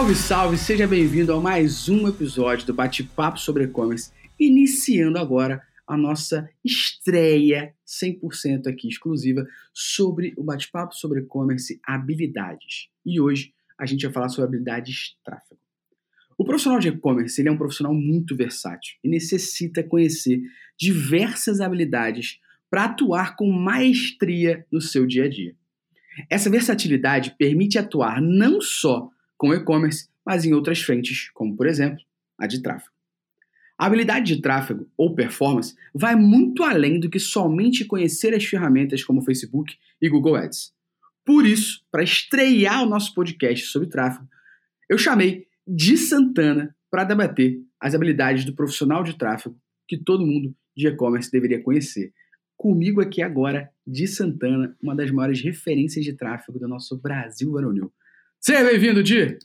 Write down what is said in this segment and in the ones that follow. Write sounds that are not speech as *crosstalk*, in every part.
Salve, salve! Seja bem-vindo a mais um episódio do Bate-Papo sobre E-Commerce, iniciando agora a nossa estreia 100% aqui exclusiva sobre o Bate-Papo sobre E-Commerce Habilidades. E hoje a gente vai falar sobre habilidades tráfego. O profissional de e-commerce é um profissional muito versátil e necessita conhecer diversas habilidades para atuar com maestria no seu dia a dia. Essa versatilidade permite atuar não só com e-commerce, mas em outras frentes, como por exemplo a de tráfego. A habilidade de tráfego ou performance vai muito além do que somente conhecer as ferramentas como Facebook e Google Ads. Por isso, para estrear o nosso podcast sobre tráfego, eu chamei de Santana para debater as habilidades do profissional de tráfego que todo mundo de e-commerce deveria conhecer. Comigo aqui agora, de Santana, uma das maiores referências de tráfego do nosso Brasil varonil. Seja bem-vindo, Di!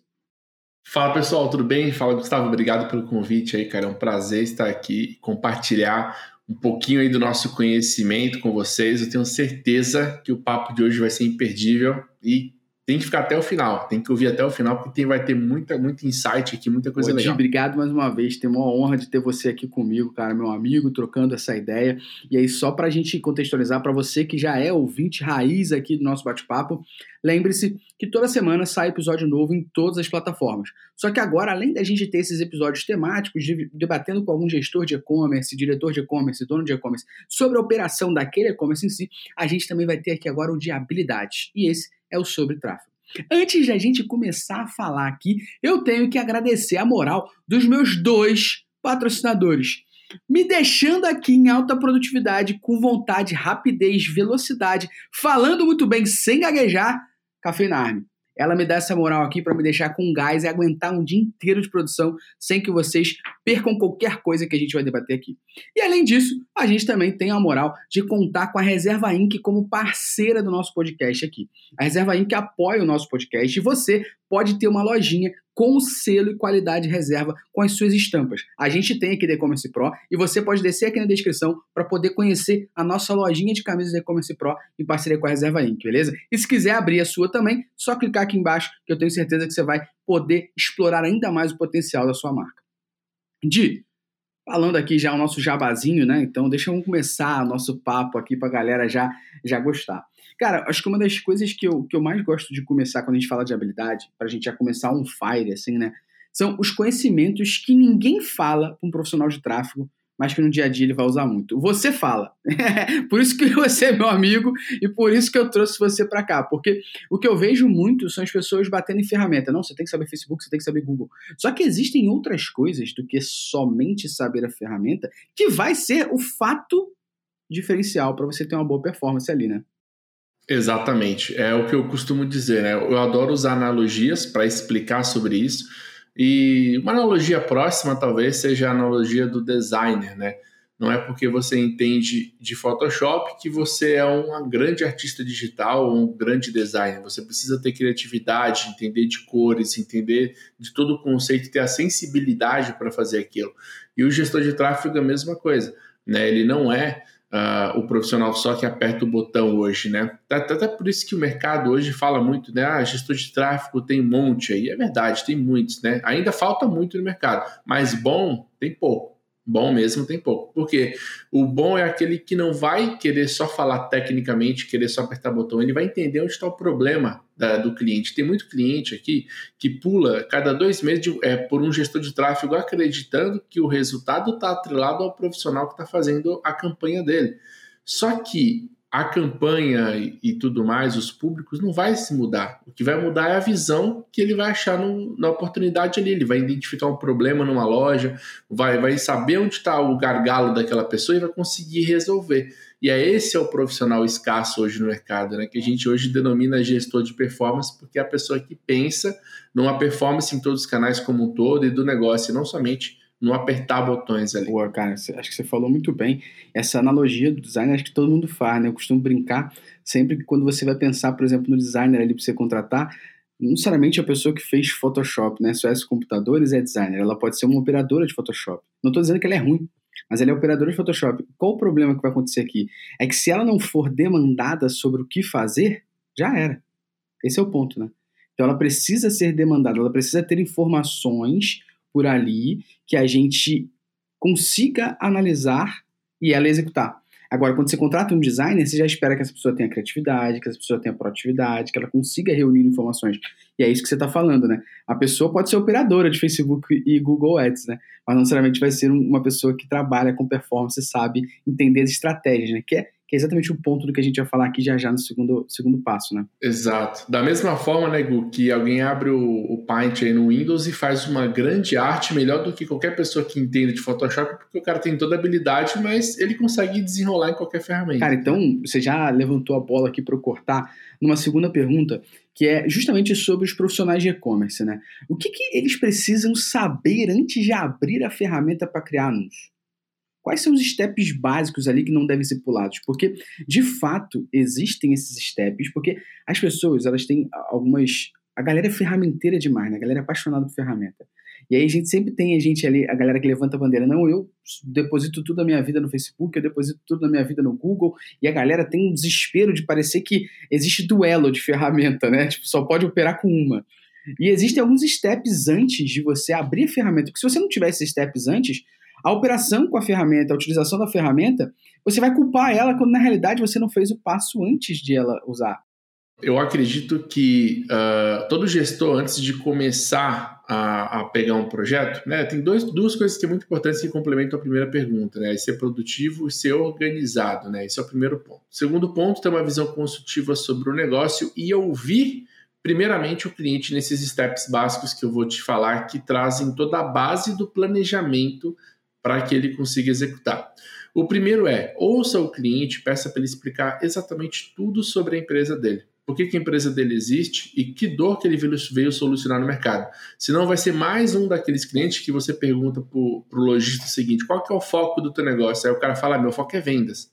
Fala pessoal, tudo bem? Fala Gustavo, obrigado pelo convite aí, cara. É um prazer estar aqui e compartilhar um pouquinho aí do nosso conhecimento com vocês. Eu tenho certeza que o papo de hoje vai ser imperdível e tem que ficar até o final, tem que ouvir até o final, porque tem, vai ter muita, muito insight aqui, muita coisa Pô, legal. Obrigado mais uma vez, tenho uma honra de ter você aqui comigo, cara, meu amigo, trocando essa ideia. E aí, só para a gente contextualizar, para você que já é ouvinte raiz aqui do nosso bate-papo, lembre-se que toda semana sai episódio novo em todas as plataformas. Só que agora, além da gente ter esses episódios temáticos, debatendo com algum gestor de e-commerce, diretor de e-commerce, dono de e-commerce, sobre a operação daquele e-commerce em si, a gente também vai ter aqui agora o de habilidades. E esse é o sobre tráfego. Antes de a gente começar a falar aqui, eu tenho que agradecer a moral dos meus dois patrocinadores, me deixando aqui em alta produtividade, com vontade, rapidez, velocidade, falando muito bem sem gaguejar, Café na Arme. Ela me dá essa moral aqui para me deixar com gás e aguentar um dia inteiro de produção sem que vocês percam qualquer coisa que a gente vai debater aqui. E além disso, a gente também tem a moral de contar com a Reserva Inc. como parceira do nosso podcast aqui. A Reserva Inc. apoia o nosso podcast e você pode ter uma lojinha com selo e qualidade reserva com as suas estampas. A gente tem aqui da E-Commerce Pro e você pode descer aqui na descrição para poder conhecer a nossa lojinha de camisas da E-Commerce Pro em parceria com a Reserva Inc., beleza? E se quiser abrir a sua também, só clicar aqui embaixo que eu tenho certeza que você vai poder explorar ainda mais o potencial da sua marca. Di, falando aqui já o nosso jabazinho, né? Então deixa eu começar o nosso papo aqui para a galera já, já gostar. Cara, acho que uma das coisas que eu, que eu mais gosto de começar quando a gente fala de habilidade, pra gente já começar um fire, assim, né? São os conhecimentos que ninguém fala para um profissional de tráfego, mas que no dia a dia ele vai usar muito. Você fala. *laughs* por isso que você é meu amigo e por isso que eu trouxe você para cá. Porque o que eu vejo muito são as pessoas batendo em ferramenta. Não, você tem que saber Facebook, você tem que saber Google. Só que existem outras coisas do que somente saber a ferramenta que vai ser o fato diferencial para você ter uma boa performance ali, né? Exatamente. É o que eu costumo dizer, né? Eu adoro usar analogias para explicar sobre isso. E uma analogia próxima talvez seja a analogia do designer, né? Não é porque você entende de Photoshop que você é um grande artista digital ou um grande designer. Você precisa ter criatividade, entender de cores, entender de todo o conceito, ter a sensibilidade para fazer aquilo. E o gestor de tráfego é a mesma coisa. Né? Ele não é uh, o profissional só que aperta o botão hoje, né? Até por isso que o mercado hoje fala muito, né? Ah, gestor de tráfego tem um monte aí. É verdade, tem muitos, né? Ainda falta muito no mercado, mas bom tem pouco. Bom mesmo tem pouco. Porque o bom é aquele que não vai querer só falar tecnicamente, querer só apertar botão. Ele vai entender onde está o problema da, do cliente. Tem muito cliente aqui que pula cada dois meses de, é, por um gestor de tráfego acreditando que o resultado está atrelado ao profissional que está fazendo a campanha dele. Só que a campanha e, tudo mais, os públicos, não vai se mudar. O que vai mudar é a visão que ele vai achar no, na oportunidade ali. Ele vai identificar um problema numa loja, vai, vai saber onde está o gargalo daquela pessoa e vai conseguir resolver. E é esse é o profissional escasso hoje no mercado, né? Que a gente hoje denomina gestor de performance, porque é a pessoa que pensa numa performance em todos os canais como um todo e do negócio, e não somente não apertar botões ali. Boa, cara, acho que você falou muito bem. Essa analogia do design, acho que todo mundo faz, né? Eu costumo brincar sempre que quando você vai pensar, por exemplo, no designer ali para você contratar, não necessariamente a pessoa que fez Photoshop, né? SOS Computadores é designer, ela pode ser uma operadora de Photoshop. Não estou dizendo que ela é ruim, mas ela é operadora de Photoshop. Qual o problema que vai acontecer aqui? É que se ela não for demandada sobre o que fazer, já era. Esse é o ponto, né? Então ela precisa ser demandada, ela precisa ter informações por ali que a gente consiga analisar e ela executar. Agora, quando você contrata um designer, você já espera que essa pessoa tenha criatividade, que essa pessoa tenha proatividade, que ela consiga reunir informações. E é isso que você está falando, né? A pessoa pode ser operadora de Facebook e Google Ads, né? Mas não necessariamente vai ser uma pessoa que trabalha com performance, sabe entender as estratégias, né? Que é que é exatamente o ponto do que a gente vai falar aqui já já no segundo, segundo passo, né? Exato. Da mesma forma, né, Gu, que alguém abre o, o Paint aí no Windows e faz uma grande arte melhor do que qualquer pessoa que entenda de Photoshop, porque o cara tem toda a habilidade, mas ele consegue desenrolar em qualquer ferramenta. Cara, então você já levantou a bola aqui para eu cortar numa segunda pergunta, que é justamente sobre os profissionais de e-commerce, né? O que, que eles precisam saber antes de abrir a ferramenta para criar anúncio? Quais são os steps básicos ali que não devem ser pulados? Porque, de fato, existem esses steps, porque as pessoas, elas têm algumas... A galera é ferramenteira demais, né? A galera é apaixonada por ferramenta. E aí a gente sempre tem a gente ali, a galera que levanta a bandeira. Não, eu deposito tudo da minha vida no Facebook, eu deposito tudo da minha vida no Google. E a galera tem um desespero de parecer que existe duelo de ferramenta, né? Tipo, só pode operar com uma. E existem alguns steps antes de você abrir a ferramenta. Porque se você não tiver esses steps antes, a operação com a ferramenta, a utilização da ferramenta, você vai culpar ela quando na realidade você não fez o passo antes de ela usar. Eu acredito que uh, todo gestor, antes de começar a, a, pegar um projeto, né, tem dois, duas coisas que é muito importantes que complementam a primeira pergunta, né? Ser produtivo e ser organizado, né? Esse é o primeiro ponto. segundo ponto, ter uma visão consultiva sobre o negócio e ouvir, primeiramente, o cliente nesses steps básicos que eu vou te falar, que trazem toda a base do planejamento para que ele consiga executar. O primeiro é, ouça o cliente, peça para ele explicar exatamente tudo sobre a empresa dele. Por que, que, a empresa dele existe e que dor que ele veio solucionar no mercado. Senão vai ser mais um daqueles clientes que você pergunta para o lojista o seguinte, qual que é o foco do teu negócio? Aí o cara fala, ah, meu foco é vendas.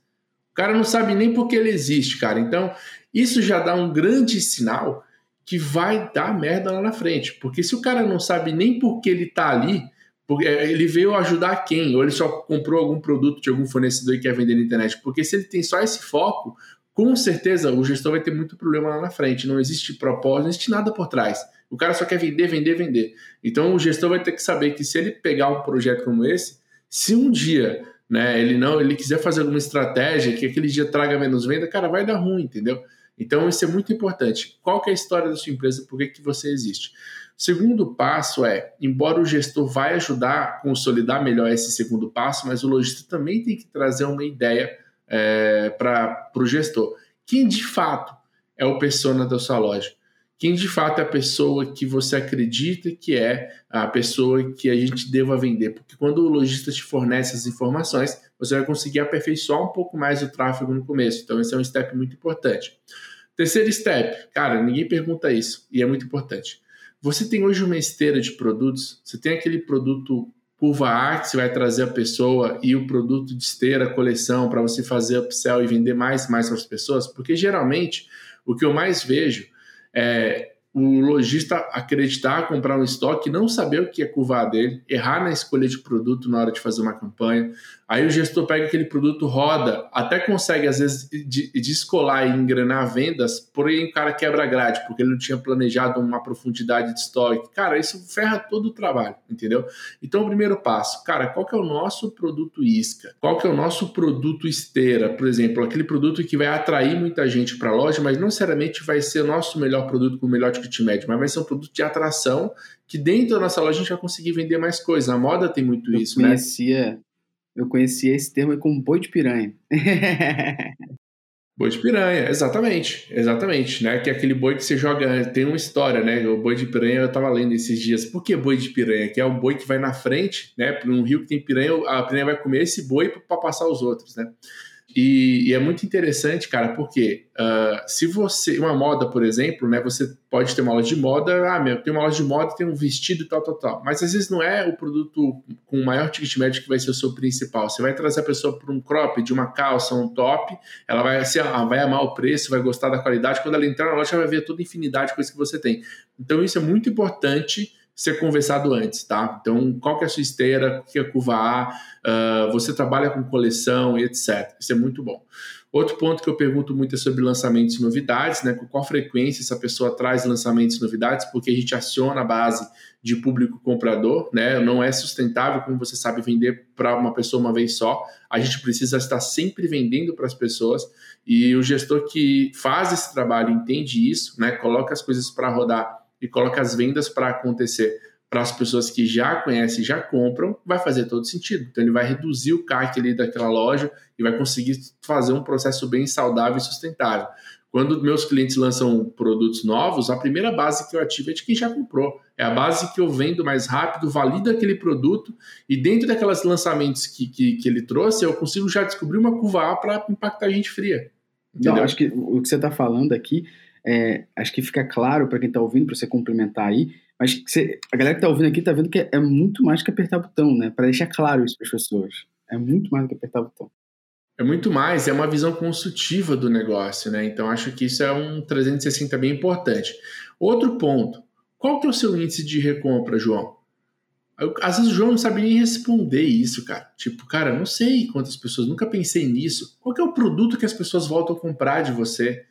O cara não sabe nem por que ele existe, cara. Então, isso já dá um grande sinal que vai dar merda lá na frente. Porque se o cara não sabe nem por que ele está ali, porque é, ele veio ajudar quem? Ou ele só comprou algum produto de algum fornecedor e quer vender na internet? Porque se ele tem só esse foco, com certeza o gestor vai ter muito problema lá na frente. Não existe propósito, não existe nada por trás. O cara só quer vender, vender, vender. Então o gestor vai ter que saber que se ele pegar um projeto como esse, se um dia né, ele não, ele quiser fazer alguma estratégia que aquele dia traga menos venda, cara, vai dar ruim, entendeu? Então isso é muito importante. Qual é a história da sua empresa? Por que, que você existe? Segundo passo é, embora o gestor vai ajudar a consolidar melhor esse segundo passo, mas o lojista também tem que trazer uma ideia é, para o gestor. Quem de fato é o persona da sua loja? Quem de fato é a pessoa que você acredita que é a pessoa que a gente deva vender? Porque quando o lojista te fornece as informações, você vai conseguir aperfeiçoar um pouco mais o tráfego no começo. Então, esse é um step muito importante. Terceiro step, cara, ninguém pergunta isso e é muito importante. Você tem hoje uma esteira de produtos, você tem aquele produto curva A que você vai trazer a pessoa e o produto de esteira, coleção, para você fazer upsell e vender mais mais para as pessoas, porque geralmente o que eu mais vejo é o lojista acreditar, comprar um estoque, não saber o que é curvar dele, errar na escolha de produto na hora de fazer uma campanha. Aí o gestor pega aquele produto, roda, até consegue às vezes descolar e engrenar vendas, porém o cara quebra grade, porque ele não tinha planejado uma profundidade de estoque. Cara, isso ferra todo o trabalho, entendeu? Então o primeiro passo, cara, qual que é o nosso produto isca? Qual que é o nosso produto esteira? Por exemplo, aquele produto que vai atrair muita gente para a loja, mas não necessariamente vai ser o nosso melhor produto com o melhor ticket médio, mas vai ser um produto de atração que dentro da nossa loja a gente vai conseguir vender mais coisas. A moda tem muito eu isso, conhecia, né? Eu conhecia esse termo como boi de piranha. Boi de piranha, exatamente, exatamente, né? Que é aquele boi que você joga, tem uma história, né? O boi de piranha eu tava lendo esses dias. Por que boi de piranha? Que é um boi que vai na frente, né? Para um rio que tem piranha, a piranha vai comer esse boi para passar os outros, né? E, e, é muito interessante, cara, porque uh, se você. Uma moda, por exemplo, né? Você pode ter uma loja de moda, ah, meu, tem uma loja de moda, tem um vestido e tal, tal, tal. Mas às vezes não é o produto com o maior ticket médio que vai ser o seu principal. Você vai trazer a pessoa para um crop, de uma calça, um top, ela vai, assim, vai amar o preço, vai gostar da qualidade. Quando ela entrar na loja, ela vai ver toda a infinidade de coisas que você tem. Então, isso é muito importante ser conversado antes, tá? Então, qual que é a sua esteira, o que é curva A, uh, você trabalha com coleção e etc. Isso é muito bom. Outro ponto que eu pergunto muito é sobre lançamentos e novidades, né? Com qual frequência essa pessoa traz lançamentos e novidades, porque a gente aciona a base de público comprador, né? Não é sustentável, como você sabe, vender para uma pessoa uma vez só. A gente precisa estar sempre vendendo para as pessoas e o gestor que faz esse trabalho entende isso, né? Coloca as coisas para rodar e coloca as vendas para acontecer para as pessoas que já conhecem, já compram, vai fazer todo sentido. Então ele vai reduzir o CAC ali daquela loja e vai conseguir fazer um processo bem saudável e sustentável. Quando meus clientes lançam produtos novos, a primeira base que eu ativo é de quem já comprou. É a base que eu vendo mais rápido, valido aquele produto e dentro daqueles lançamentos que, que, que ele trouxe, eu consigo já descobrir uma curva A para impactar a gente fria. Entendeu? Não, acho que o que você está falando aqui, é, acho que fica claro para quem está ouvindo, para você complementar aí, mas você, a galera que está ouvindo aqui está vendo que é, é, muito mais que apertar botão, né? Para deixar claro isso para as pessoas. É muito mais do que apertar botão. É muito mais, é uma visão consultiva do negócio, né? Então acho que isso é um 360 bem importante. Outro ponto, qual que é o seu índice de recompra, João? Às vezes o João não sabe nem responder isso, cara. Tipo, cara, não sei quantas pessoas, nunca pensei nisso. Qual que é o produto que as pessoas voltam a comprar de você?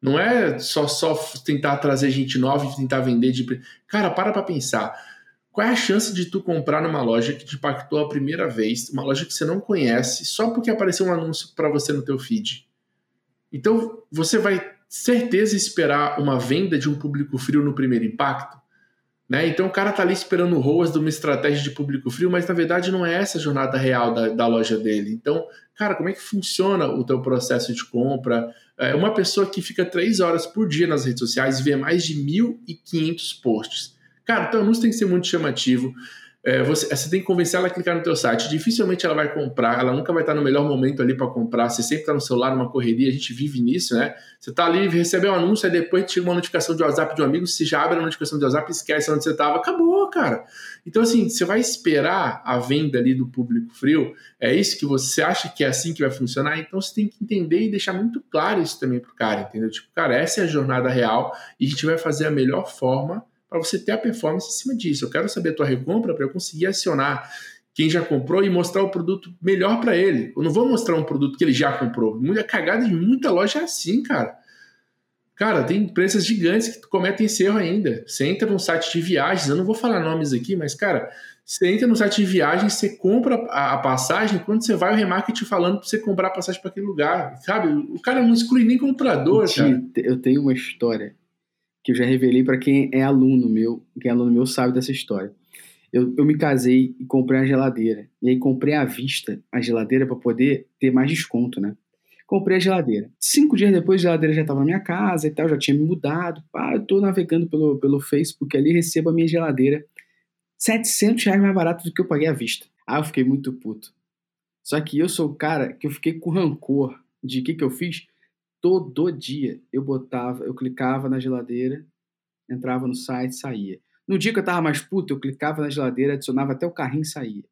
Não é só, só tentar trazer gente nova e tentar vender de. Cara, para pra pensar. Qual é a chance de tu comprar numa loja que te impactou a primeira vez, uma loja que você não conhece, só porque apareceu um anúncio para você no teu feed? Então, você vai certeza esperar uma venda de um público frio no primeiro impacto? Né? Então o cara tá ali esperando ROAS de uma estratégia de público frio, mas na verdade não é essa a jornada real da, da loja dele. Então, cara, como é que funciona o teu processo de compra? É uma pessoa que fica três horas por dia nas redes sociais e vê mais de 1.500 posts. Cara, teu anúncio tem que ser muito chamativo é, você, você, tem que convencer ela a clicar no teu site. Dificilmente ela vai comprar, ela nunca vai estar no melhor momento ali para comprar. Você sempre está no celular, numa correria, a gente vive nisso, né? Você está ali, recebeu um anúncio, aí depois chega uma notificação de WhatsApp de um amigo, se já abre a notificação de WhatsApp, esquece onde você estava, acabou, cara. Então, assim, você vai esperar a venda ali do público frio, é isso que você acha que é assim que vai funcionar? Então você tem que entender e deixar muito claro isso também pro cara, entendeu? Tipo, cara, essa é a jornada real e a gente vai fazer a melhor forma para você ter a performance em cima disso. Eu quero saber a tua recompra para eu conseguir acionar quem já comprou e mostrar o produto melhor para ele. Eu não vou mostrar um produto que ele já comprou. Muita cagada de muita loja é assim, cara. Cara, tem empresas gigantes que cometem esse erro ainda. Você entra num site de viagens, eu não vou falar nomes aqui, mas, cara, você entra no site de viagens, você compra a, a passagem, quando você vai, o remarketing falando para você comprar a passagem para aquele lugar. Sabe? O cara não exclui nem comprador, cara. Eu tenho uma história que eu já revelei para quem é aluno meu, quem é aluno meu sabe dessa história. Eu, eu me casei e comprei a geladeira. E aí comprei à vista a geladeira para poder ter mais desconto, né? Comprei a geladeira. Cinco dias depois, a geladeira já estava na minha casa e tal, já tinha me mudado. Pá, eu tô navegando pelo, pelo Facebook ali, recebo a minha geladeira. 700 reais mais barato do que eu paguei à vista. Aí eu fiquei muito puto. Só que eu sou o cara que eu fiquei com rancor de que que eu fiz? Todo dia eu botava, eu clicava na geladeira, entrava no site, saía. No dia que eu tava mais puto, eu clicava na geladeira, adicionava até o carrinho e saía.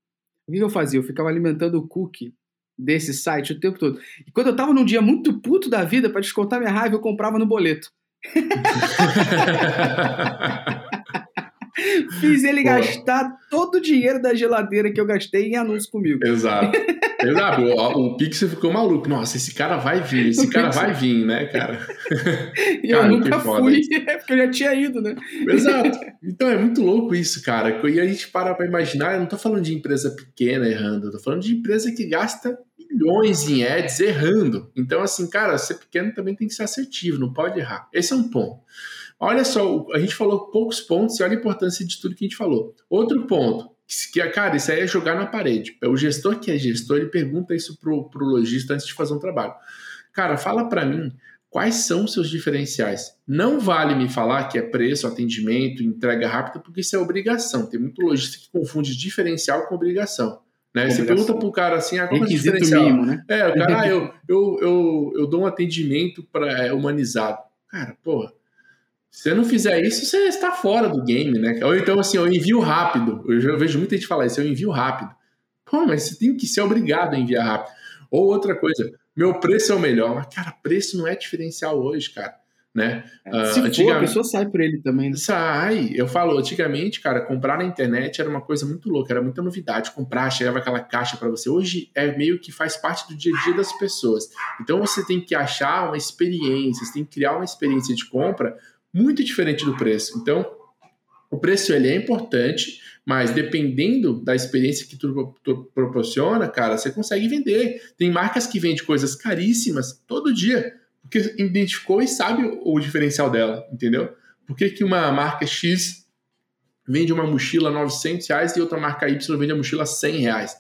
O que eu fazia? Eu ficava alimentando o cookie desse site o tempo todo. E quando eu tava num dia muito puto da vida, para descontar minha raiva, eu comprava no boleto. *laughs* Fiz ele gastar todo o dinheiro da geladeira que eu gastei em anúncio comigo. Exato. *laughs* Exato. O, o Pixel ficou maluco. Nossa, esse cara vai vir, esse o cara Pixel. vai vir, né, cara? *laughs* E cara, eu nunca fui, *laughs* porque eu já tinha ido, né? Exato. Então é muito louco isso, cara. E a gente para pra imaginar, eu não tô falando de empresa pequena errando, eu tô falando de empresa que gasta milhões em ads errando. Então, assim, cara, ser pequeno também tem que ser assertivo, não pode errar. Esse é um ponto. Olha só, a gente falou poucos pontos e olha a importância de tudo que a gente falou. Outro ponto, que, cara, isso aí é jogar na parede. O gestor que é gestor, ele pergunta isso pro, pro lojista antes de fazer um trabalho. Cara, fala para mim quais são os seus diferenciais. Não vale me falar que é preço, atendimento, entrega rápida, porque isso é obrigação. Tem muito lojista que confunde diferencial com obrigação. Né? Você pergunta pro cara assim, ah, qual é o diferencial? Mínimo, né? É, o cara, ah, eu, *laughs* eu, eu, eu dou um atendimento para é, humanizado. Cara, porra, se você não fizer isso, você está fora do game, né? Ou então, assim, eu envio rápido. Eu, vejo muita gente falar isso, eu envio rápido. Pô, mas você tem que ser obrigado a enviar rápido. Ou outra coisa, meu preço é o melhor. Mas, cara, preço não é diferencial hoje, cara. né? É, se uh, for, a pessoa sai por ele também. Né? Sai. Eu falo, antigamente, cara, comprar na internet era uma coisa muito louca, era muita novidade. Comprar, chegava aquela caixa para você. Hoje é meio que faz parte do dia a dia das pessoas. Então você tem que achar uma experiência, você tem que criar uma experiência de compra muito diferente do preço. Então, o preço ele é importante, mas dependendo da experiência que tu, tu, proporciona, cara, você consegue vender. Tem marcas que vendem coisas caríssimas todo dia, porque identificou e sabe o, diferencial dela, entendeu? Por que, que uma marca X vende uma mochila 900 reais e outra marca Y vende a mochila 100 reais?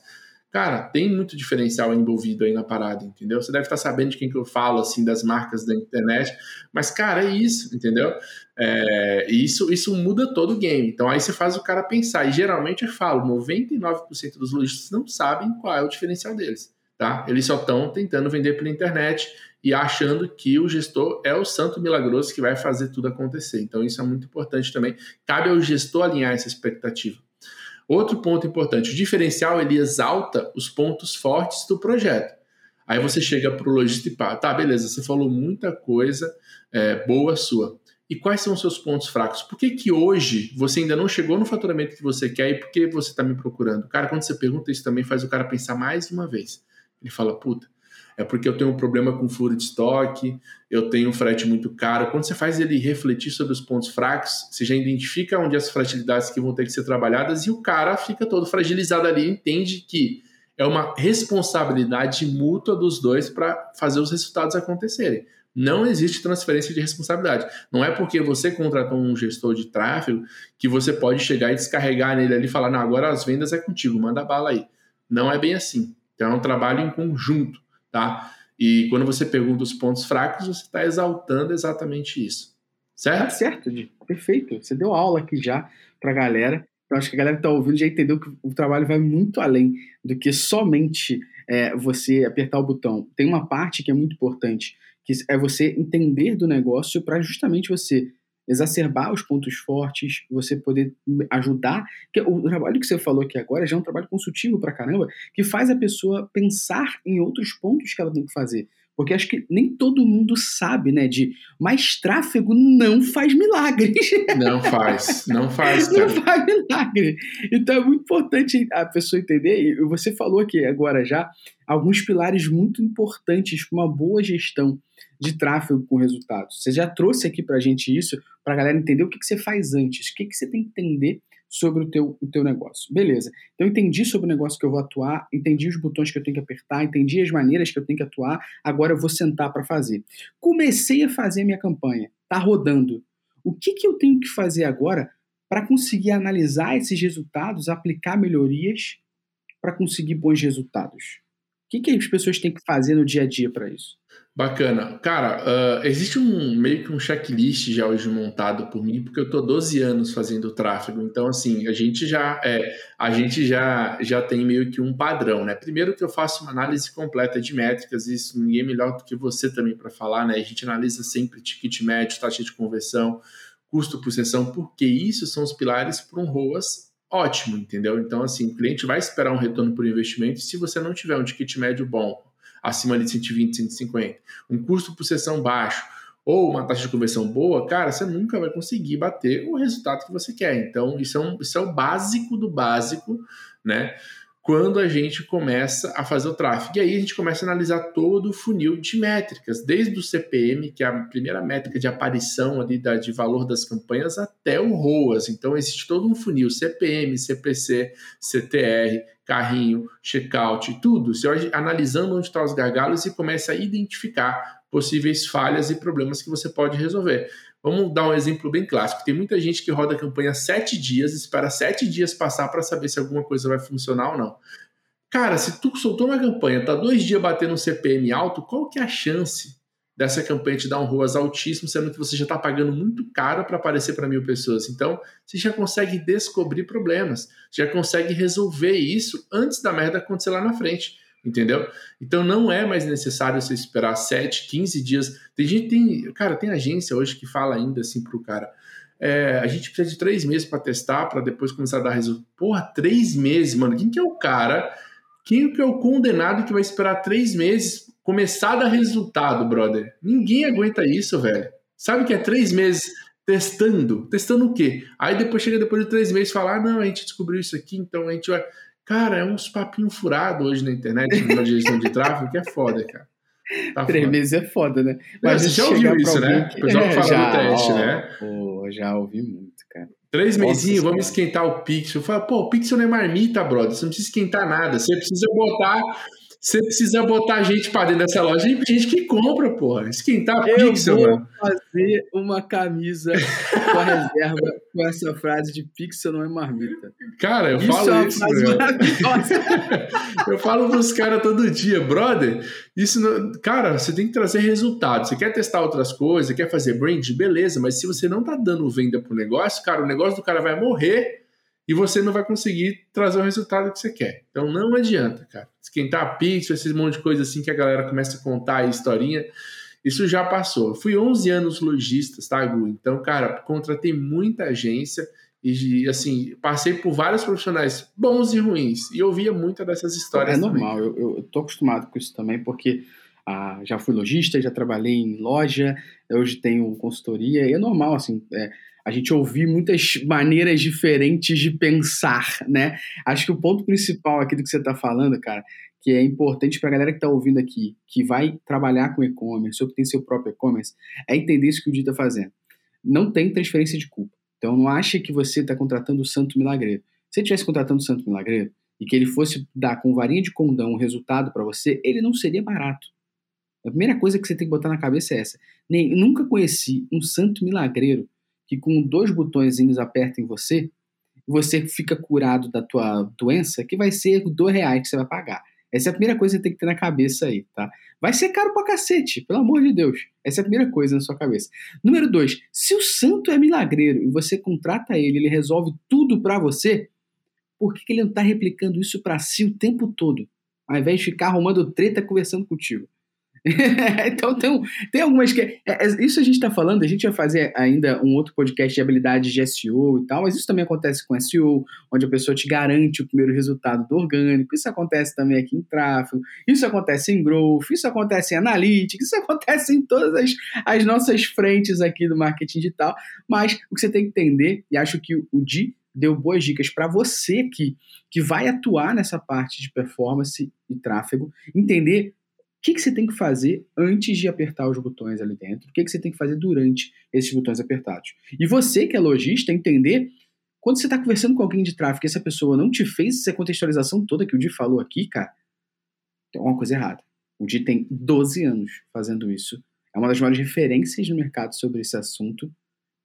Cara, tem muito diferencial envolvido aí na parada, entendeu? Você deve estar sabendo de quem que eu falo, assim, das marcas da internet. Mas, cara, é isso, entendeu? É, isso, isso muda todo o game. Então, aí você faz o cara pensar. E, geralmente, eu falo, 99% dos lojistas não sabem qual é o diferencial deles, tá? Eles só estão tentando vender pela internet e achando que o gestor é o santo milagroso que vai fazer tudo acontecer. Então, isso é muito importante também. Cabe ao gestor alinhar essa expectativa. Outro ponto importante, o diferencial ele exalta os pontos fortes do projeto. Aí você chega para o lojista e fala, tá, beleza, você falou muita coisa é, boa sua. E quais são os seus pontos fracos? Por que, que hoje você ainda não chegou no faturamento que você quer e por que você está me procurando? Cara, quando você pergunta isso também faz o cara pensar mais uma vez. Ele fala, puta, é porque eu tenho um problema com furo de estoque, eu tenho um frete muito caro. Quando você faz ele refletir sobre os pontos fracos, você já identifica onde as fragilidades que vão ter que ser trabalhadas e o cara fica todo fragilizado ali, entende que é uma responsabilidade mútua dos dois para fazer os resultados acontecerem. Não existe transferência de responsabilidade. Não é porque você contratou um gestor de tráfego que você pode chegar e descarregar nele ali e falar: não, agora as vendas é contigo, manda bala aí. Não é bem assim. Então é um trabalho em conjunto tá? E quando você pergunta os pontos fracos, você está exaltando exatamente isso. Certo? Tá certo, Di. Perfeito. Você deu aula aqui já para a galera. Eu acho que a galera que está ouvindo já entendeu que o trabalho vai muito além do que somente é, você apertar o botão. Tem uma parte que é muito importante, que é você entender do negócio para justamente você exacerbar os pontos fortes, você poder ajudar. Que o trabalho que você falou aqui agora já é um trabalho consultivo pra caramba, que faz a pessoa pensar em outros pontos que ela tem que fazer. Porque acho que nem todo mundo sabe, né, de mais tráfego não faz milagres. *laughs* Não faz, não faz. Cara. Não faz milagre. Então é muito importante a pessoa entender, e você falou aqui agora já, alguns pilares muito importantes para uma boa gestão de tráfego com resultados. Você já trouxe aqui para a gente isso, para a galera entender o que, que você faz antes, o que, que você tem que entender sobre o teu, o teu negócio. Beleza. Então, entendi sobre o negócio que eu vou atuar, entendi os botões que eu tenho que apertar, entendi as maneiras que eu tenho que atuar, agora eu vou sentar para fazer. Comecei a fazer minha campanha, tá rodando. O que, que eu tenho que fazer agora para conseguir analisar esses resultados, aplicar melhorias para conseguir bons resultados? O que, que as pessoas têm que fazer no dia a dia para isso? Bacana. Cara, uh, existe um meio que um checklist já hoje montado por mim, porque eu tô 12 anos fazendo tráfego. Então, assim, a gente já é, a gente já, já tem meio que um padrão, né? Primeiro que eu faço uma análise completa de métricas, isso ninguém é melhor do que você também para falar, né? A gente analisa sempre ticket médio, taxa de conversão, custo por sessão, porque isso são os pilares para um ROAS ótimo, entendeu? Então, assim, o cliente vai esperar um retorno por investimento se você não tiver um ticket médio bom, acima de 120, 150, um custo por sessão baixo ou uma taxa de conversão boa, cara, você nunca vai conseguir bater o resultado que você quer. Então, isso é, um, isso é o básico do básico, né? Quando a gente começa a fazer o tráfego. E aí a gente começa a analisar todo o funil de métricas, desde o CPM, que é a primeira métrica de aparição ali da, de valor das campanhas, até o ROAS. Então existe todo um funil, CPM, CPC, CTR, carrinho, checkout, tudo. Você vai analisando onde estão os gargalos e começa a identificar possíveis falhas e problemas que você pode resolver. Vamos dar um exemplo bem clássico. Tem muita gente que roda a campanha sete dias, espera sete dias passar para saber se alguma coisa vai funcionar ou não. Cara, se tu soltou uma campanha, tá dois dias batendo um CPM alto, qual que é a chance dessa campanha te dar um ROAS altíssimo, sendo que você já está pagando muito caro para aparecer para mil pessoas. Então, você já consegue descobrir problemas, já consegue resolver isso antes da merda acontecer lá na frente. Entendeu? Então não é mais necessário você esperar 7, 15 dias. Tem gente, tem, cara, tem agência hoje que fala ainda assim pro cara. É, a gente precisa de três meses para testar, para depois começar a dar resultado. Porra, três meses, mano. Quem que é o cara? Quem que é o condenado que vai esperar três meses começar a dar resultado, brother. Ninguém aguenta isso, velho. Sabe que é três meses testando. Testando o quê? Aí depois chega depois de três meses e fala: ah, não, a gente descobriu isso aqui, então a gente vai. Cara, é uns papinho furado hoje na internet, na gestão de tráfego, que é foda, cara. Tá Três meses é foda, né? Mas você já ouviu isso, né? O pessoal é, fala já, do teste, ó, né? Pô, já ouvi muito, cara. Três mesinhos, vamos esquentar o Pixel. Fala, pô, o Pixel não é marmita, brother. Você não precisa esquentar nada. Você precisa botar você precisa botar gente para dentro dessa loja. Tem gente que compra, porra. Esquentar eu pixel, vou mano. fazer uma camisa com a reserva com essa frase de pixel não é marmita. Cara, eu isso falo é isso. *laughs* eu falo pros caras todo dia, brother. Isso não... Cara, você tem que trazer resultado. Você quer testar outras coisas, quer fazer brand, beleza, mas se você não tá dando venda pro negócio, cara, o negócio do cara vai morrer e você não vai conseguir trazer o resultado que você quer. Então não adianta, cara. Esquentar a pixel, esse monte de coisa assim que a galera começa a contar a historinha, isso já passou. Eu fui 11 anos lojista, tá, Gu? Então, cara, contratei muita agência e, assim, passei por vários profissionais bons e ruins e ouvia muita dessas histórias É normal, eu, eu, tô acostumado com isso também, porque ah, já fui lojista, já trabalhei em loja, hoje tenho consultoria, e é normal, assim, é, a gente ouvir muitas maneiras diferentes de pensar, né? Acho que o ponto principal aqui do que você está falando, cara, que é importante para a galera que está ouvindo aqui, que vai trabalhar com e-commerce ou que tem seu próprio e-commerce, é entender isso que o Di está fazendo. Não tem transferência de culpa. Então não acha que você está contratando o santo milagreiro. Se ele estivesse contratando o santo milagreiro e que ele fosse dar com varinha de condão um resultado para você, ele não seria barato. A primeira coisa que você tem que botar na cabeça é essa. Nem, nunca conheci um santo milagreiro que com dois botõezinhos aperta em você, você fica curado da tua doença, que vai ser dois reais que você vai pagar. Essa é a primeira coisa que você tem que ter na cabeça aí, tá? Vai ser caro pra cacete, pelo amor de Deus. Essa é a primeira coisa na sua cabeça. Número dois, se o santo é milagreiro e você contrata ele, ele resolve tudo para você, por que, que ele não tá replicando isso para si o tempo todo? Ao invés de ficar arrumando treta conversando contigo. *laughs* então tem, tem algumas que. É, é, isso a gente está falando, a gente vai fazer ainda um outro podcast de habilidades de SEO e tal, mas isso também acontece com SEO, onde a pessoa te garante o primeiro resultado do orgânico. Isso acontece também aqui em tráfego, isso acontece em growth, isso acontece em analytics, isso *laughs* acontece em todas as, as nossas frentes aqui do marketing digital. Mas o que você tem que entender, e acho que o Di deu boas dicas para você que, que vai atuar nessa parte de performance e tráfego, entender que, que você tem que fazer antes de apertar os botões ali dentro? O que, que você tem que fazer durante esses botões apertados? E você, que é lojista, entender quando você está conversando com alguém de tráfego e essa pessoa não te fez essa contextualização toda que o Di falou aqui, cara, tem uma coisa errada. O Di tem 12 anos fazendo isso. É uma das maiores referências no mercado sobre esse assunto.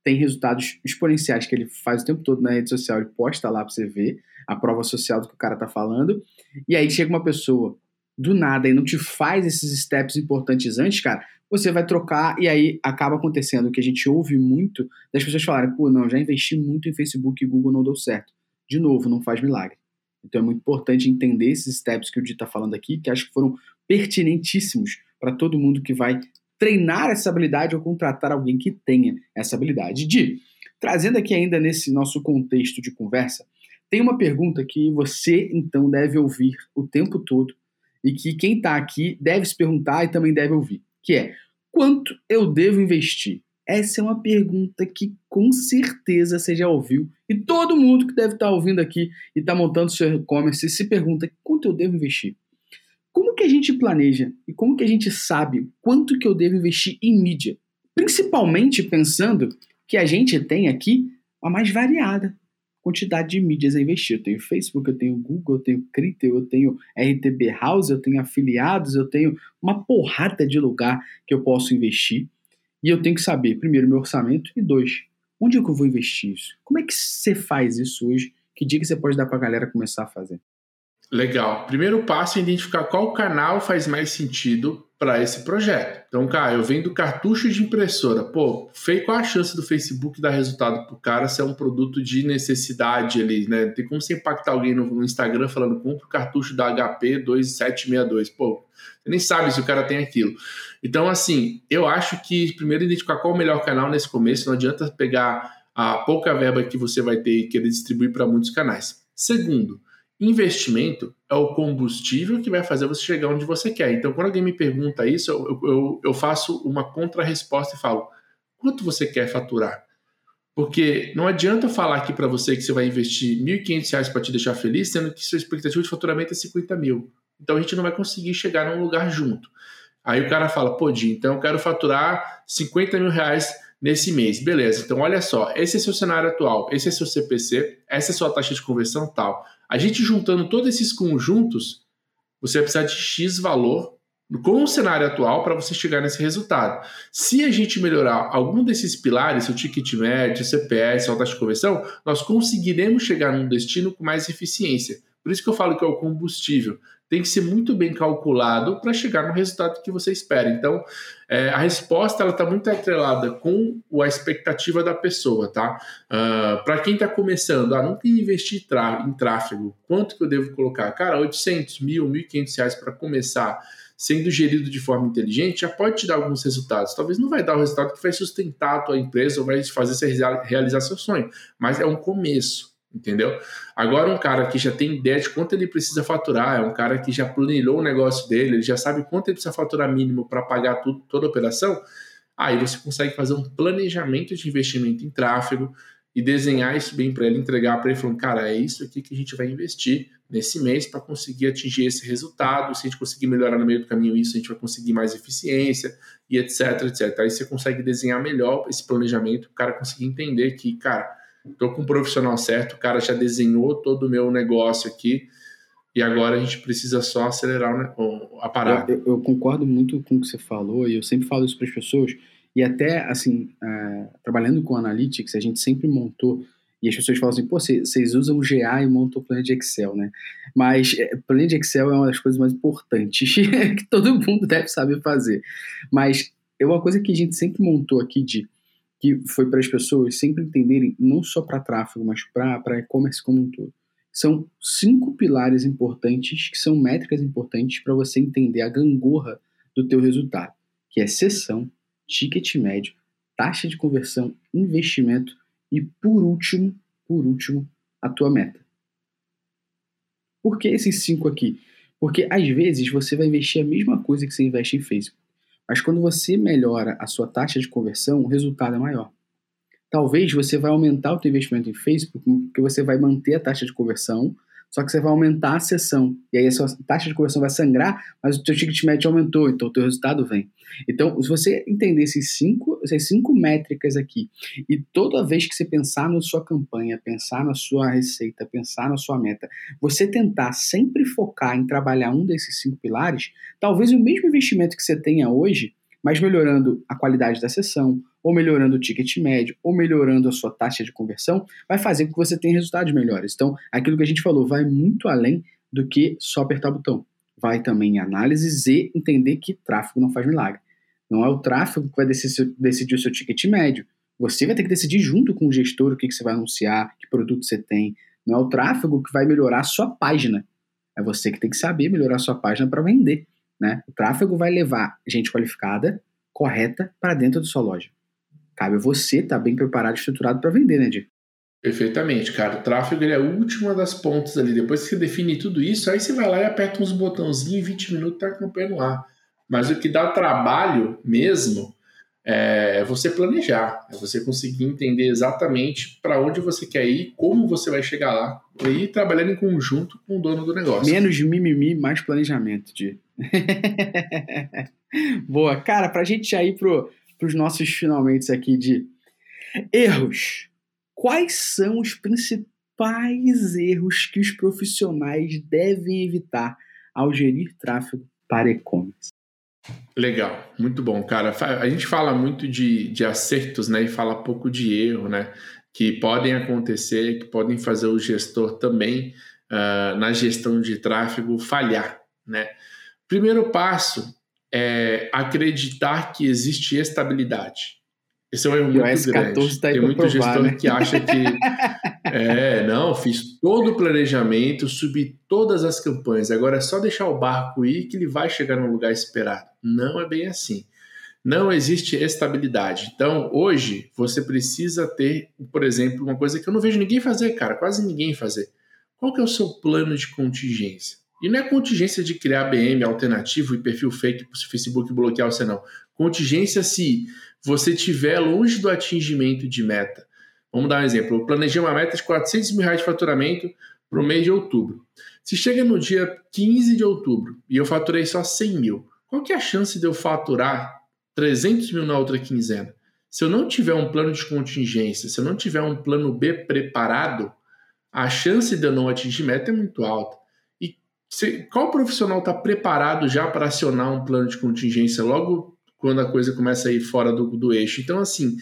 Tem resultados exponenciais que ele faz o tempo todo na rede social, ele posta lá para você ver a prova social do que o cara tá falando. E aí chega uma pessoa do nada e não te faz esses steps importantes antes, cara, você vai trocar e aí acaba acontecendo o que a gente ouve muito das pessoas falarem, pô, não, já investi muito em Facebook e Google não deu certo. De novo, não faz milagre. Então é muito importante entender esses steps que o Di está falando aqui, que acho que foram pertinentíssimos para todo mundo que vai treinar essa habilidade ou contratar alguém que tenha essa habilidade. Di, trazendo aqui ainda nesse nosso contexto de conversa, tem uma pergunta que você então deve ouvir o tempo todo e que quem está aqui deve se perguntar e também deve ouvir, que é quanto eu devo investir? Essa é uma pergunta que com certeza você já ouviu e todo mundo que deve estar tá ouvindo aqui e está montando seu e-commerce se pergunta quanto eu devo investir. Como que a gente planeja e como que a gente sabe quanto que eu devo investir em mídia? Principalmente pensando que a gente tem aqui a mais variada quantidade de mídias a investir. Eu tenho Facebook, eu tenho Google, eu tenho Critel, eu tenho RTB House, eu tenho afiliados, eu tenho uma porrada de lugar que eu posso investir. E eu tenho que saber, primeiro, meu orçamento e dois, onde é que eu vou investir isso? Como é que você faz isso hoje? Que dica você pode dar para a galera começar a fazer? Legal. Primeiro passo é identificar qual canal faz mais sentido para esse projeto. Então, cara, eu vendo cartucho de impressora. Pô, fei qual a chance do Facebook dar resultado pro cara se é um produto de necessidade ali, né? Tem como você impactar alguém no, Instagram falando compra o cartucho da HP 2762. Pô, você nem sabe se o cara tem aquilo. Então, assim, eu acho que primeiro identificar qual o melhor canal nesse começo. Não adianta pegar a pouca verba que você vai ter e querer distribuir para muitos canais. Segundo, Investimento é o combustível que vai fazer você chegar onde você quer. Então, quando alguém me pergunta isso, eu, eu, eu faço uma contra-resposta e falo: Quanto você quer faturar? Porque não adianta falar aqui para você que você vai investir R$ 1.500 para te deixar feliz, sendo que sua expectativa de faturamento é 50 mil. Então a gente não vai conseguir chegar num lugar junto. Aí o cara fala, pô, Di, então eu quero faturar 50 mil reais nesse mês. Beleza, então olha só, esse é seu cenário atual, esse é seu CPC, essa é sua taxa de conversão tal. A gente juntando todos esses conjuntos, você vai precisar de X valor com o cenário atual para você chegar nesse resultado. Se a gente melhorar algum desses pilares, o ticket médio, o CPS, a taxa de conversão, nós conseguiremos chegar num destino com mais eficiência. Por isso que eu falo que é o combustível. Tem que ser muito bem calculado para chegar no resultado que você espera. Então, é, a resposta está muito atrelada com a expectativa da pessoa, tá? Uh, para quem está começando, ah, não tem investir em tráfego, quanto que eu devo colocar? Cara, 800, mil, 1.500 reais para começar sendo gerido de forma inteligente, já pode te dar alguns resultados. Talvez não vai dar o resultado que vai sustentar a tua empresa ou vai fazer você realizar seu sonho, mas é um começo, entendeu? Agora um cara que já tem ideia de quanto ele precisa faturar, é um cara que já planejou o negócio dele, ele já sabe quanto ele precisa faturar mínimo para pagar tudo, toda a operação, aí você consegue fazer um planejamento de investimento em tráfego, e desenhar isso bem para ele, entregar para ele, falando, cara, é isso aqui que a gente vai investir nesse mês para conseguir atingir esse resultado. Se a gente conseguir melhorar no meio do caminho isso, a gente vai conseguir mais eficiência e etc, etc. Aí você consegue desenhar melhor esse planejamento, o cara conseguir entender que, cara, estou com um profissional certo, o cara já desenhou todo o meu negócio aqui e agora a gente precisa só acelerar a parada. Eu, eu concordo muito com o que você falou e eu sempre falo isso para as pessoas e até, assim, uh, trabalhando com Analytics, a gente sempre montou, e as pessoas falam assim, pô, vocês usam o GA e montam o plano de Excel, né? Mas é, plano de Excel é uma das coisas mais importantes *laughs* que todo mundo deve saber fazer. Mas é uma coisa que a gente sempre montou aqui de que foi para as pessoas sempre entenderem, não só para tráfego, mas para e-commerce como um todo. São cinco pilares importantes, que são métricas importantes para você entender a gangorra do teu resultado, que é sessão, ticket médio, taxa de conversão, investimento e, por último, por último, a tua meta. Por que esses cinco aqui? Porque às vezes você vai investir a mesma coisa que você investe em Facebook, mas quando você melhora a sua taxa de conversão, o resultado é maior. Talvez você vai aumentar o teu investimento em Facebook, porque você vai manter a taxa de conversão, só que você vai aumentar a sessão. E aí a sua taxa de conversão vai sangrar, mas o teu ticket médio aumentou, então o teu resultado vem. Então, se você entender esses cinco, essas cinco métricas aqui, e toda vez que você pensar na sua campanha, pensar na sua receita, pensar na sua meta, você tentar sempre focar em trabalhar um desses cinco pilares, talvez o mesmo investimento que você tenha hoje, mas melhorando a qualidade da sessão, ou melhorando o ticket médio, ou melhorando a sua taxa de conversão, vai fazer com que você tenha resultados melhores. Então, aquilo que a gente falou vai muito além do que só apertar botão. Vai também em análises e entender que tráfego não faz milagre. Não é o tráfego que vai decidir, decidir o seu ticket médio. Você vai ter que decidir junto com o gestor o que, que você vai anunciar, que produto você tem. Não é o tráfego que vai melhorar a sua página. É você que tem que saber melhorar a sua página para vender. Né? O tráfego vai levar gente qualificada, correta, para dentro da sua loja. Cabe você estar tá bem preparado e estruturado para vender, né, Diego? Perfeitamente, cara. O tráfego é a última das pontas ali. Depois que você define tudo isso, aí você vai lá e aperta uns botãozinhos e 20 minutos tá com o ar. Mas o que dá trabalho mesmo é você planejar, é você conseguir entender exatamente para onde você quer ir, como você vai chegar lá, e ir trabalhando em conjunto com o dono do negócio. Menos mimimi, mais planejamento, de. *laughs* Boa. Cara, pra gente já ir pro, pros nossos finalmente aqui de erros. Quais são os principais erros que os profissionais devem evitar ao gerir tráfego para e-commerce? Legal, muito bom, cara. A gente fala muito de, de acertos, né? E fala pouco de erro, né? Que podem acontecer, que podem fazer o gestor também, uh, na gestão de tráfego, falhar, né? Primeiro passo é acreditar que existe estabilidade. Esse é um erro muito grande. Tá Tem muito provar, gestor né? que acha que *laughs* é, não, fiz todo o planejamento, subi todas as campanhas, agora é só deixar o barco ir que ele vai chegar no lugar esperado. Não é bem assim. Não existe estabilidade. Então, hoje, você precisa ter, por exemplo, uma coisa que eu não vejo ninguém fazer, cara, quase ninguém fazer. Qual que é o seu plano de contingência? E não é contingência de criar BM alternativo e perfil fake para o Facebook bloquear você, não. Contingência se você estiver longe do atingimento de meta. Vamos dar um exemplo. Eu planejei uma meta de 400 mil reais de faturamento para o mês de outubro. Se chega no dia 15 de outubro e eu faturei só 100 mil, qual que é a chance de eu faturar 300 mil na outra quinzena? Se eu não tiver um plano de contingência, se eu não tiver um plano B preparado, a chance de eu não atingir meta é muito alta. E se, qual profissional está preparado já para acionar um plano de contingência logo quando a coisa começa a ir fora do, do eixo? Então, assim,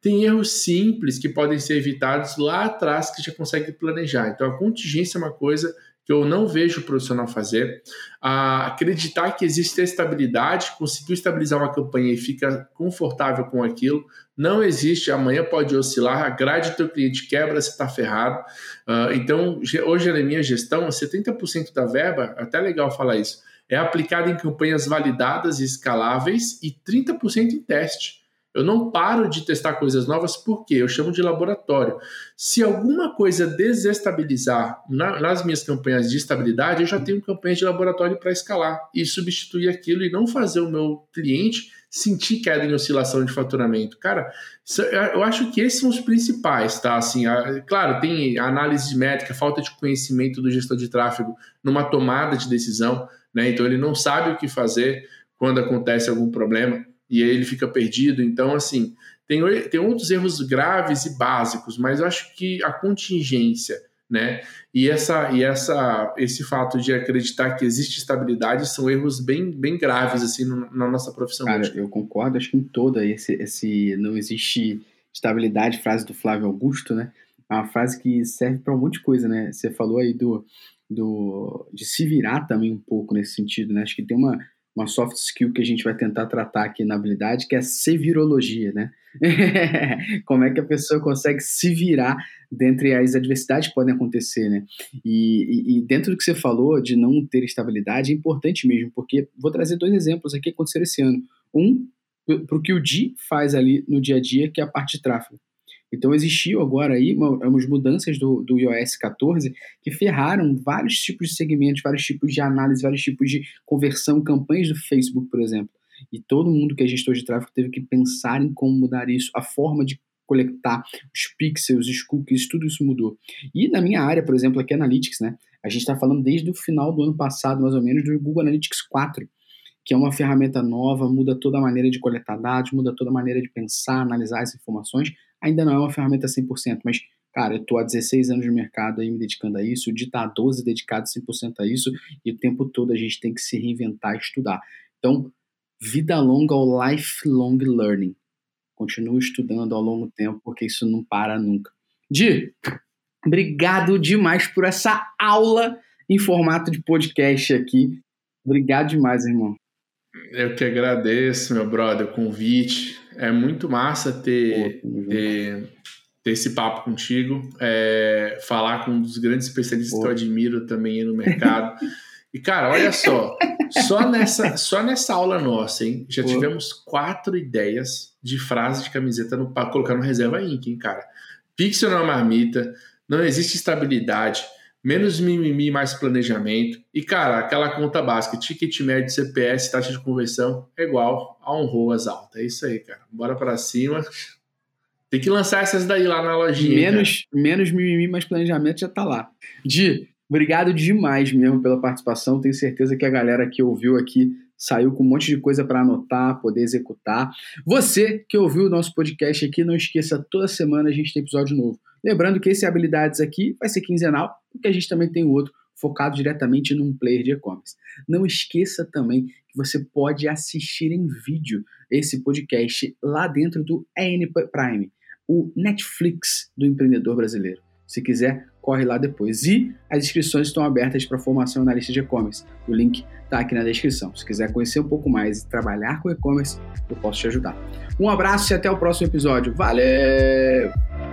tem erros simples que podem ser evitados lá atrás que já consegue planejar. Então, a contingência é uma coisa que eu não vejo o profissional fazer. Ah, acreditar que existe estabilidade, conseguiu estabilizar uma campanha e fica confortável com aquilo. Não existe, amanhã pode oscilar, a grade do teu cliente quebra, você está ferrado. Ah, então, hoje na minha gestão, 70% da verba, até legal falar isso, é aplicada em campanhas validadas e escaláveis e 30% em teste. Eu não paro de testar coisas novas porque eu chamo de laboratório. Se alguma coisa desestabilizar na, nas minhas campanhas de estabilidade, eu já tenho campanha de laboratório para escalar e substituir aquilo e não fazer o meu cliente sentir queda em oscilação de faturamento. Cara, eu acho que esses são os principais, tá? Assim, a, claro, tem análise de métrica, falta de conhecimento do gestor de tráfego numa tomada de decisão, né? Então ele não sabe o que fazer quando acontece algum problema e aí ele fica perdido. Então, assim, tem, tem outros erros graves e básicos, mas eu acho que a contingência, né? E, essa, e essa, esse fato de acreditar que existe estabilidade são erros bem, bem graves, assim, no, na nossa profissão. Cara, hoje. eu concordo, acho que em toda esse, esse não existe estabilidade, frase do Flávio Augusto, né? É uma frase que serve para um monte de coisa, né? Você falou aí do, do de se virar também um pouco nesse sentido, né? Acho que tem uma uma soft skill que a gente vai tentar tratar aqui na habilidade, que é a sevirologia, né? *laughs* Como é que a pessoa consegue se virar dentre as adversidades que podem acontecer, né? E, e, e, dentro do que você falou de não ter estabilidade, é importante mesmo, porque vou trazer dois exemplos aqui que aconteceram esse ano. Um, para o que o Di faz ali no dia a dia, que é a parte de tráfego. Então existiu agora aí uma, umas mudanças do, do iOS 14 que ferraram vários tipos de segmentos, vários tipos de análise, vários tipos de conversão, campanhas do Facebook, por exemplo. E todo mundo que é gestor de tráfego teve que pensar em como mudar isso, a forma de coletar os pixels, os cookies, tudo isso mudou. E na minha área, por exemplo, aqui Analytics, né? A gente está falando desde o final do ano passado, mais ou menos, do Google Analytics 4, que é uma ferramenta nova, muda toda a maneira de coletar dados, muda toda a maneira de pensar, analisar as informações, ainda não é uma ferramenta 100%, mas, cara, eu estou há 16 anos no mercado aí me dedicando a isso, de estar há 12 dedicado 100% a isso, e o tempo todo a gente tem que se reinventar e estudar. Então, vida longa ao lifelong learning. Continue estudando ao longo tempo, porque isso não para nunca. Di, obrigado demais por essa aula em formato de podcast aqui. Obrigado demais, irmão. Eu que agradeço, meu brother, o convite. É muito massa ter, Pô, ter, ter, esse papo contigo, é, falar com um dos grandes especialistas Pô. que eu admiro também no mercado. E, cara, olha só, só nessa, só nessa aula nossa, hein? Já Pô. tivemos quatro ideias de frase de camiseta para colocar no Reserva Inc, hein, cara? Pixel na marmita, não existe estabilidade menos mimimi, mais planejamento. E, cara, aquela conta básica, ticket médio, CPS, taxa de conversão, é igual a um ROAS alto. É isso aí, cara. Bora para cima. Tem que lançar essas daí lá na lojinha. Menos, menos mimimi, mais planejamento já tá lá. Di, obrigado demais mesmo pela participação. Tenho certeza que a galera que ouviu aqui saiu com um monte de coisa para anotar, poder executar. Você que ouviu o nosso podcast aqui, não esqueça, toda semana a gente tem episódio novo. Lembrando que esse Habilidades aqui vai ser quinzenal, porque a gente também tem outro focado diretamente num player de e-commerce. Não esqueça também que você pode assistir em vídeo esse podcast lá dentro do EN Prime, o Netflix do empreendedor brasileiro. Se quiser, corre lá depois. E as inscrições estão abertas para formação na lista de e-commerce. O link está aqui na descrição. Se quiser conhecer um pouco mais e trabalhar com e-commerce, eu posso te ajudar. Um abraço e até o próximo episódio. Valeu!